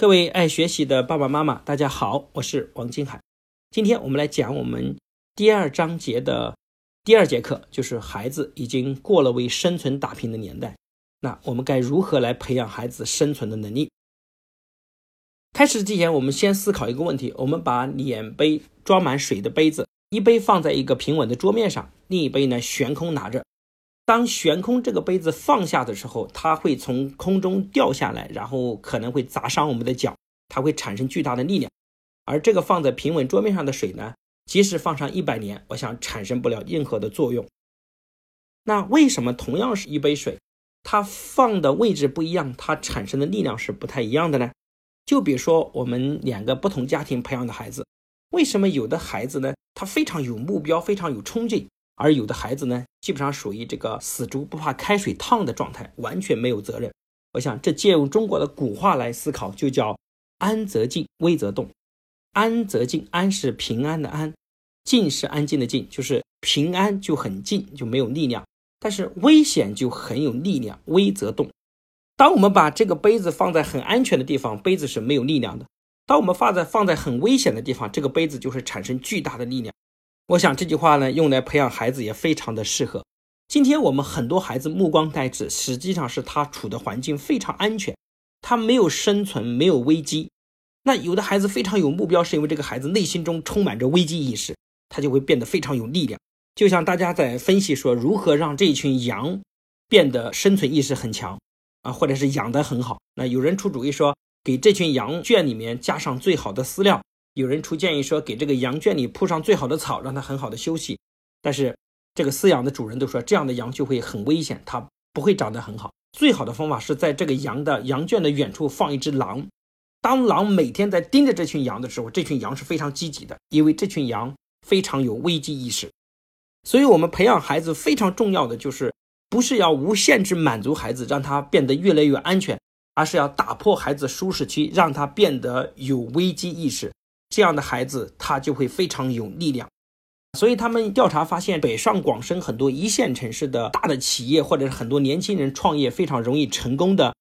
各位爱学习的爸爸妈妈，大家好，我是王金海。今天我们来讲我们第二章节的第二节课，就是孩子已经过了为生存打拼的年代，那我们该如何来培养孩子生存的能力？开始之前，我们先思考一个问题：我们把两杯装满水的杯子，一杯放在一个平稳的桌面上，另一杯呢悬空拿着。当悬空这个杯子放下的时候，它会从空中掉下来，然后可能会砸伤我们的脚，它会产生巨大的力量。而这个放在平稳桌面上的水呢，即使放上一百年，我想产生不了任何的作用。那为什么同样是一杯水，它放的位置不一样，它产生的力量是不太一样的呢？就比如说我们两个不同家庭培养的孩子，为什么有的孩子呢，他非常有目标，非常有冲劲？而有的孩子呢，基本上属于这个死猪不怕开水烫的状态，完全没有责任。我想这借用中国的古话来思考，就叫安则静，危则动。安则静，安是平安的安，静是安静的静，就是平安就很静，就没有力量；但是危险就很有力量，危则动。当我们把这个杯子放在很安全的地方，杯子是没有力量的；当我们放在放在很危险的地方，这个杯子就会产生巨大的力量。我想这句话呢，用来培养孩子也非常的适合。今天我们很多孩子目光呆滞，实际上是他处的环境非常安全，他没有生存，没有危机。那有的孩子非常有目标，是因为这个孩子内心中充满着危机意识，他就会变得非常有力量。就像大家在分析说，如何让这群羊变得生存意识很强啊，或者是养得很好。那有人出主意说，给这群羊圈里面加上最好的饲料。有人出建议说，给这个羊圈里铺上最好的草，让它很好的休息。但是这个饲养的主人都说，这样的羊就会很危险，它不会长得很好。最好的方法是在这个羊的羊圈的远处放一只狼。当狼每天在盯着这群羊的时候，这群羊是非常积极的，因为这群羊非常有危机意识。所以，我们培养孩子非常重要的就是，不是要无限制满足孩子，让他变得越来越安全，而是要打破孩子舒适区，让他变得有危机意识。这样的孩子，他就会非常有力量。所以他们调查发现，北上广深很多一线城市的大的企业，或者是很多年轻人创业非常容易成功的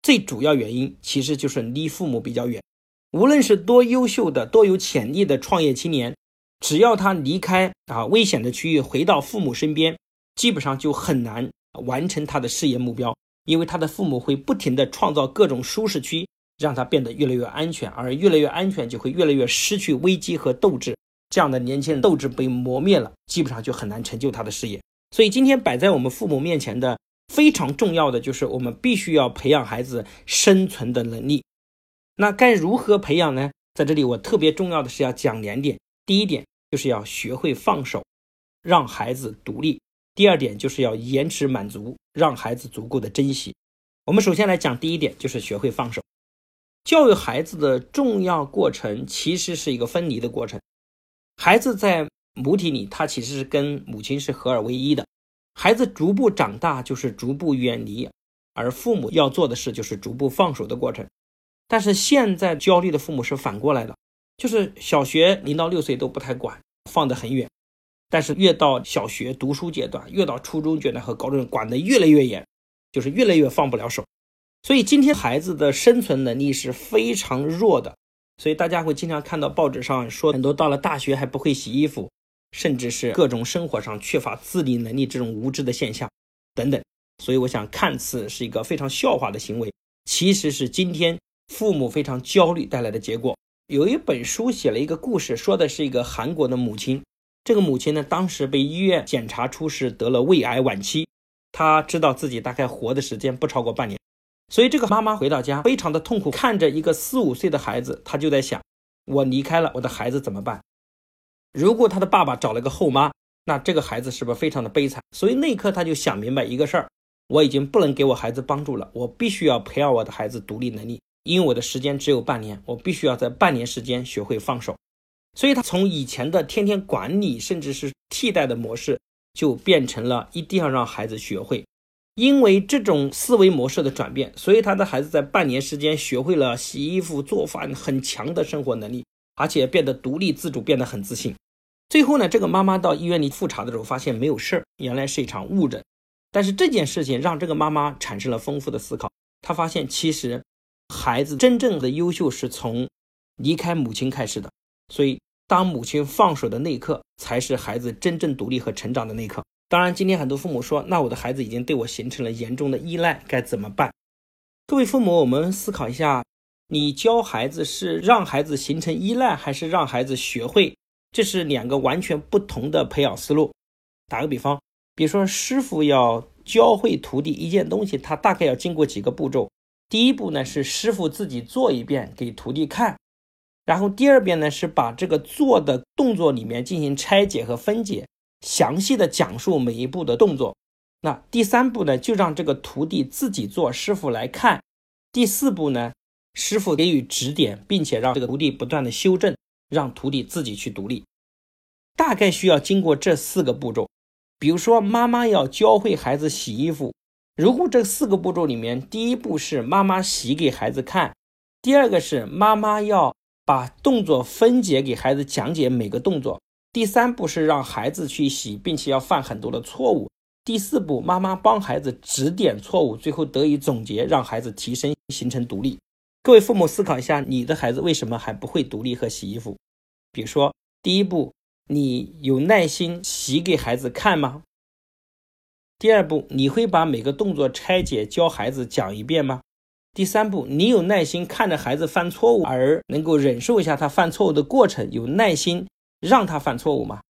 最主要原因，其实就是离父母比较远。无论是多优秀的、多有潜力的创业青年，只要他离开啊危险的区域，回到父母身边，基本上就很难完成他的事业目标，因为他的父母会不停的创造各种舒适区。让他变得越来越安全，而越来越安全就会越来越失去危机和斗志。这样的年轻人斗志被磨灭了，基本上就很难成就他的事业。所以今天摆在我们父母面前的非常重要的就是我们必须要培养孩子生存的能力。那该如何培养呢？在这里我特别重要的是要讲两点：第一点就是要学会放手，让孩子独立；第二点就是要延迟满足，让孩子足够的珍惜。我们首先来讲第一点，就是学会放手。教育孩子的重要过程其实是一个分离的过程。孩子在母体里，他其实是跟母亲是合二为一的。孩子逐步长大，就是逐步远离，而父母要做的事就是逐步放手的过程。但是现在焦虑的父母是反过来的，就是小学零到六岁都不太管，放得很远；但是越到小学读书阶段，越到初中阶段和高中，管得越来越严，就是越来越放不了手。所以今天孩子的生存能力是非常弱的，所以大家会经常看到报纸上说很多到了大学还不会洗衣服，甚至是各种生活上缺乏自理能力这种无知的现象等等。所以我想，看似是一个非常笑话的行为，其实是今天父母非常焦虑带来的结果。有一本书写了一个故事，说的是一个韩国的母亲，这个母亲呢，当时被医院检查出是得了胃癌晚期，她知道自己大概活的时间不超过半年。所以这个妈妈回到家非常的痛苦，看着一个四五岁的孩子，她就在想：我离开了我的孩子怎么办？如果他的爸爸找了个后妈，那这个孩子是不是非常的悲惨？所以那一刻他就想明白一个事儿：我已经不能给我孩子帮助了，我必须要培养我的孩子独立能力，因为我的时间只有半年，我必须要在半年时间学会放手。所以他从以前的天天管理，甚至是替代的模式，就变成了一定要让孩子学会。因为这种思维模式的转变，所以他的孩子在半年时间学会了洗衣服、做饭，很强的生活能力，而且变得独立自主，变得很自信。最后呢，这个妈妈到医院里复查的时候，发现没有事儿，原来是一场误诊。但是这件事情让这个妈妈产生了丰富的思考，她发现其实孩子真正的优秀是从离开母亲开始的。所以，当母亲放手的那一刻，才是孩子真正独立和成长的那一刻。当然，今天很多父母说，那我的孩子已经对我形成了严重的依赖，该怎么办？各位父母，我们思考一下，你教孩子是让孩子形成依赖，还是让孩子学会？这是两个完全不同的培养思路。打个比方，比如说师傅要教会徒弟一件东西，他大概要经过几个步骤。第一步呢是师傅自己做一遍给徒弟看，然后第二遍呢是把这个做的动作里面进行拆解和分解。详细的讲述每一步的动作，那第三步呢，就让这个徒弟自己做，师傅来看。第四步呢，师傅给予指点，并且让这个徒弟不断的修正，让徒弟自己去独立。大概需要经过这四个步骤。比如说，妈妈要教会孩子洗衣服，如果这四个步骤里面，第一步是妈妈洗给孩子看，第二个是妈妈要把动作分解给孩子讲解每个动作。第三步是让孩子去洗，并且要犯很多的错误。第四步，妈妈帮孩子指点错误，最后得以总结，让孩子提升，形成独立。各位父母思考一下，你的孩子为什么还不会独立和洗衣服？比如说，第一步，你有耐心洗给孩子看吗？第二步，你会把每个动作拆解教孩子讲一遍吗？第三步，你有耐心看着孩子犯错误，而能够忍受一下他犯错误的过程，有耐心。让他犯错误吗？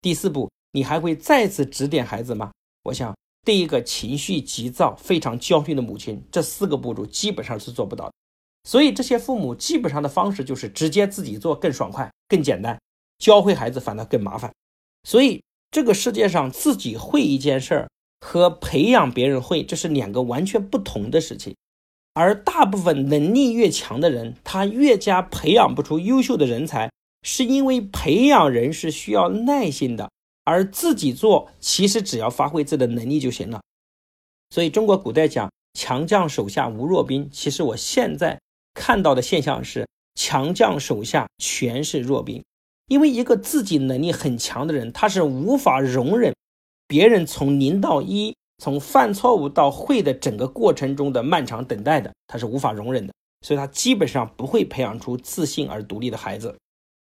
第四步，你还会再次指点孩子吗？我想，对一个情绪急躁、非常焦虑的母亲，这四个步骤基本上是做不到的。所以，这些父母基本上的方式就是直接自己做，更爽快、更简单，教会孩子反倒更麻烦。所以，这个世界上自己会一件事儿和培养别人会，这是两个完全不同的事情。而大部分能力越强的人，他越加培养不出优秀的人才。是因为培养人是需要耐心的，而自己做其实只要发挥自己的能力就行了。所以中国古代讲“强将手下无弱兵”，其实我现在看到的现象是强将手下全是弱兵。因为一个自己能力很强的人，他是无法容忍别人从零到一、从犯错误到会的整个过程中的漫长等待的，他是无法容忍的。所以他基本上不会培养出自信而独立的孩子。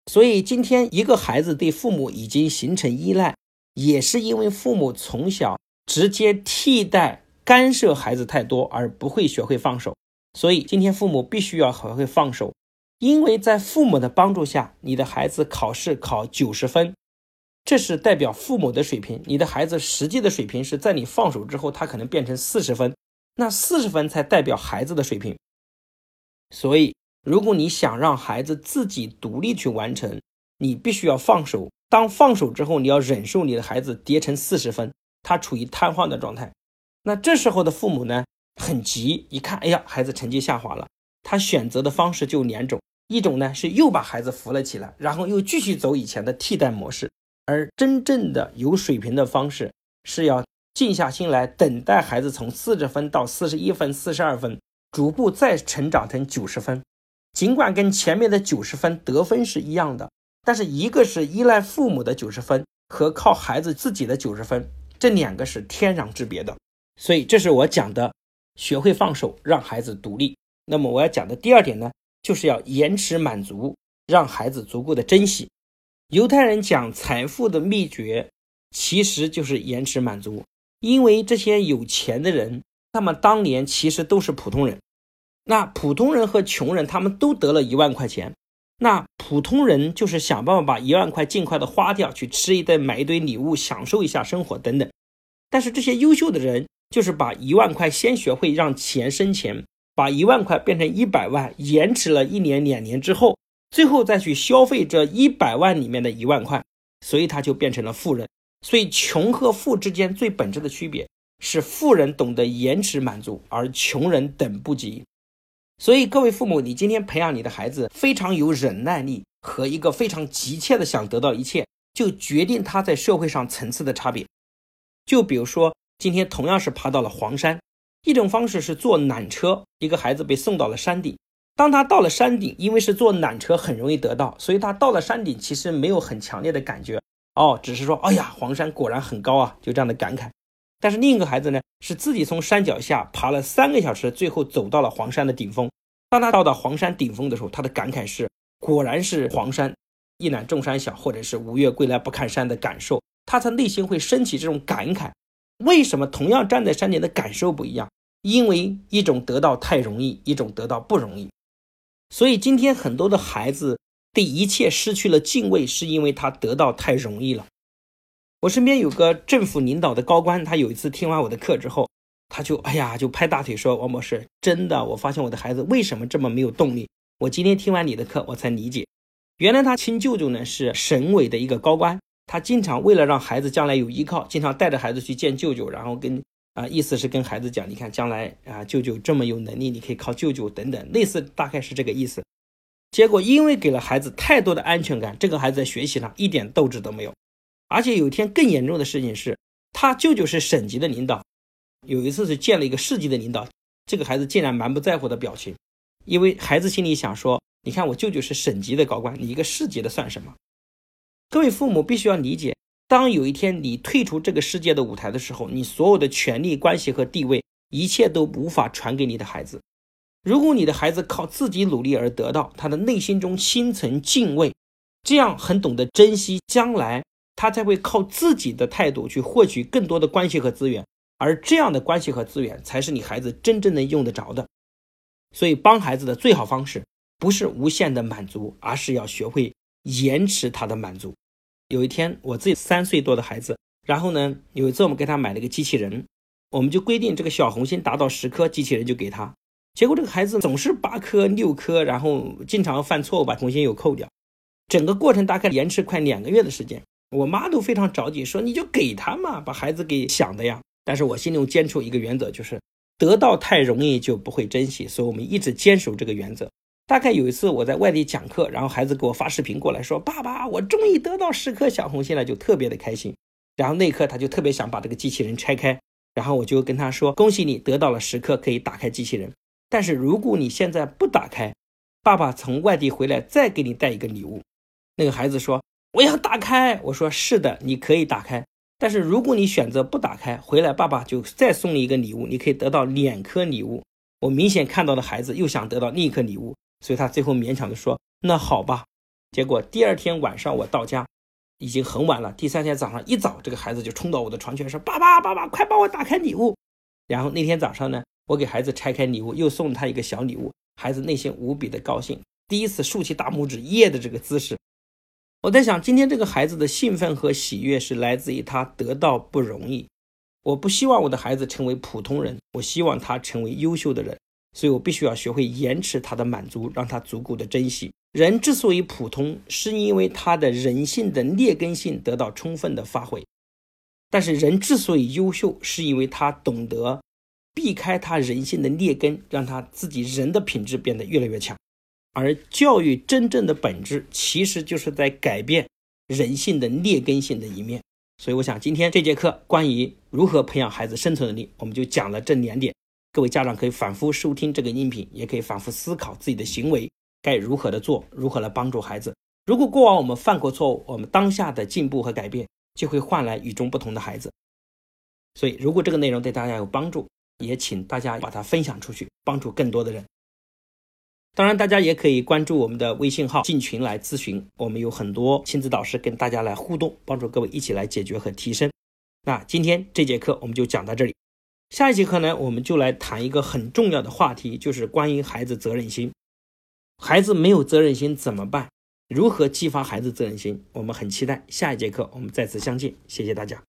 所以，今天一个孩子对父母已经形成依赖，也是因为父母从小直接替代、干涉孩子太多，而不会学会放手。所以，今天父母必须要学会放手，因为在父母的帮助下，你的孩子考试考九十分，这是代表父母的水平；你的孩子实际的水平是在你放手之后，他可能变成四十分，那四十分才代表孩子的水平。所以。如果你想让孩子自己独立去完成，你必须要放手。当放手之后，你要忍受你的孩子跌成四十分，他处于瘫痪的状态。那这时候的父母呢，很急，一看，哎呀，孩子成绩下滑了，他选择的方式就两种：一种呢是又把孩子扶了起来，然后又继续走以前的替代模式；而真正的有水平的方式，是要静下心来等待孩子从四十分到四十一分、四十二分，逐步再成长成九十分。尽管跟前面的九十分得分是一样的，但是一个是依赖父母的九十分，和靠孩子自己的九十分，这两个是天壤之别的。所以这是我讲的，学会放手，让孩子独立。那么我要讲的第二点呢，就是要延迟满足，让孩子足够的珍惜。犹太人讲财富的秘诀，其实就是延迟满足，因为这些有钱的人，他们当年其实都是普通人。那普通人和穷人，他们都得了一万块钱。那普通人就是想办法把一万块尽快的花掉，去吃一顿、买一堆礼物、享受一下生活等等。但是这些优秀的人，就是把一万块先学会让钱生钱，把一万块变成一百万，延迟了一年两年之后，最后再去消费这一百万里面的一万块，所以他就变成了富人。所以穷和富之间最本质的区别是，富人懂得延迟满足，而穷人等不及。所以，各位父母，你今天培养你的孩子非常有忍耐力和一个非常急切的想得到一切，就决定他在社会上层次的差别。就比如说，今天同样是爬到了黄山，一种方式是坐缆车，一个孩子被送到了山顶。当他到了山顶，因为是坐缆车很容易得到，所以他到了山顶其实没有很强烈的感觉哦，只是说，哎呀，黄山果然很高啊，就这样的感慨。但是另一个孩子呢，是自己从山脚下爬了三个小时，最后走到了黄山的顶峰。当他到达黄山顶峰的时候，他的感慨是：果然是黄山一览众山小，或者是五岳归来不看山的感受。他在内心会升起这种感慨。为什么同样站在山顶的感受不一样？因为一种得到太容易，一种得到不容易。所以今天很多的孩子对一切失去了敬畏，是因为他得到太容易了。我身边有个政府领导的高官，他有一次听完我的课之后。他就哎呀，就拍大腿说：“王博士，真的，我发现我的孩子为什么这么没有动力？我今天听完你的课，我才理解，原来他亲舅舅呢是省委的一个高官，他经常为了让孩子将来有依靠，经常带着孩子去见舅舅，然后跟啊，意思是跟孩子讲，你看将来啊，舅舅这么有能力，你可以靠舅舅等等，类似大概是这个意思。结果因为给了孩子太多的安全感，这个孩子在学习上一点斗志都没有，而且有一天更严重的事情是，他舅舅是省级的领导。”有一次是见了一个市级的领导，这个孩子竟然蛮不在乎的表情，因为孩子心里想说：“你看我舅舅是省级的高官，你一个市级的算什么？”各位父母必须要理解，当有一天你退出这个世界的舞台的时候，你所有的权力关系和地位，一切都无法传给你的孩子。如果你的孩子靠自己努力而得到，他的内心中心存敬畏，这样很懂得珍惜，将来他才会靠自己的态度去获取更多的关系和资源。而这样的关系和资源，才是你孩子真正能用得着的。所以，帮孩子的最好方式，不是无限的满足，而是要学会延迟他的满足。有一天，我自己三岁多的孩子，然后呢，有一次我们给他买了一个机器人，我们就规定这个小红心达到十颗，机器人就给他。结果这个孩子总是八颗、六颗，然后经常犯错误，把红心又扣掉。整个过程大概延迟快两个月的时间，我妈都非常着急，说你就给他嘛，把孩子给想的呀。但是我心中坚持一个原则，就是得到太容易就不会珍惜，所以我们一直坚守这个原则。大概有一次我在外地讲课，然后孩子给我发视频过来说：“爸爸，我终于得到十颗小红心了，就特别的开心。”然后那一刻他就特别想把这个机器人拆开，然后我就跟他说：“恭喜你得到了十颗，可以打开机器人。但是如果你现在不打开，爸爸从外地回来再给你带一个礼物。”那个孩子说：“我要打开。”我说：“是的，你可以打开。”但是如果你选择不打开，回来爸爸就再送你一个礼物，你可以得到两颗礼物。我明显看到的孩子又想得到另一颗礼物，所以他最后勉强的说：“那好吧。”结果第二天晚上我到家，已经很晚了。第三天早上一早，这个孩子就冲到我的床前说：“爸爸，爸爸，快帮我打开礼物。”然后那天早上呢，我给孩子拆开礼物，又送了他一个小礼物，孩子内心无比的高兴，第一次竖起大拇指耶的这个姿势。我在想，今天这个孩子的兴奋和喜悦是来自于他得到不容易。我不希望我的孩子成为普通人，我希望他成为优秀的人。所以我必须要学会延迟他的满足，让他足够的珍惜。人之所以普通，是因为他的人性的劣根性得到充分的发挥。但是人之所以优秀，是因为他懂得避开他人性的劣根，让他自己人的品质变得越来越强。而教育真正的本质，其实就是在改变人性的劣根性的一面。所以，我想今天这节课关于如何培养孩子生存能力，我们就讲了这两点。各位家长可以反复收听这个音频，也可以反复思考自己的行为该如何的做，如何来帮助孩子。如果过往我们犯过错误，我们当下的进步和改变就会换来与众不同的孩子。所以，如果这个内容对大家有帮助，也请大家把它分享出去，帮助更多的人。当然，大家也可以关注我们的微信号进群来咨询，我们有很多亲子导师跟大家来互动，帮助各位一起来解决和提升。那今天这节课我们就讲到这里，下一节课呢，我们就来谈一个很重要的话题，就是关于孩子责任心。孩子没有责任心怎么办？如何激发孩子责任心？我们很期待下一节课我们再次相见，谢谢大家。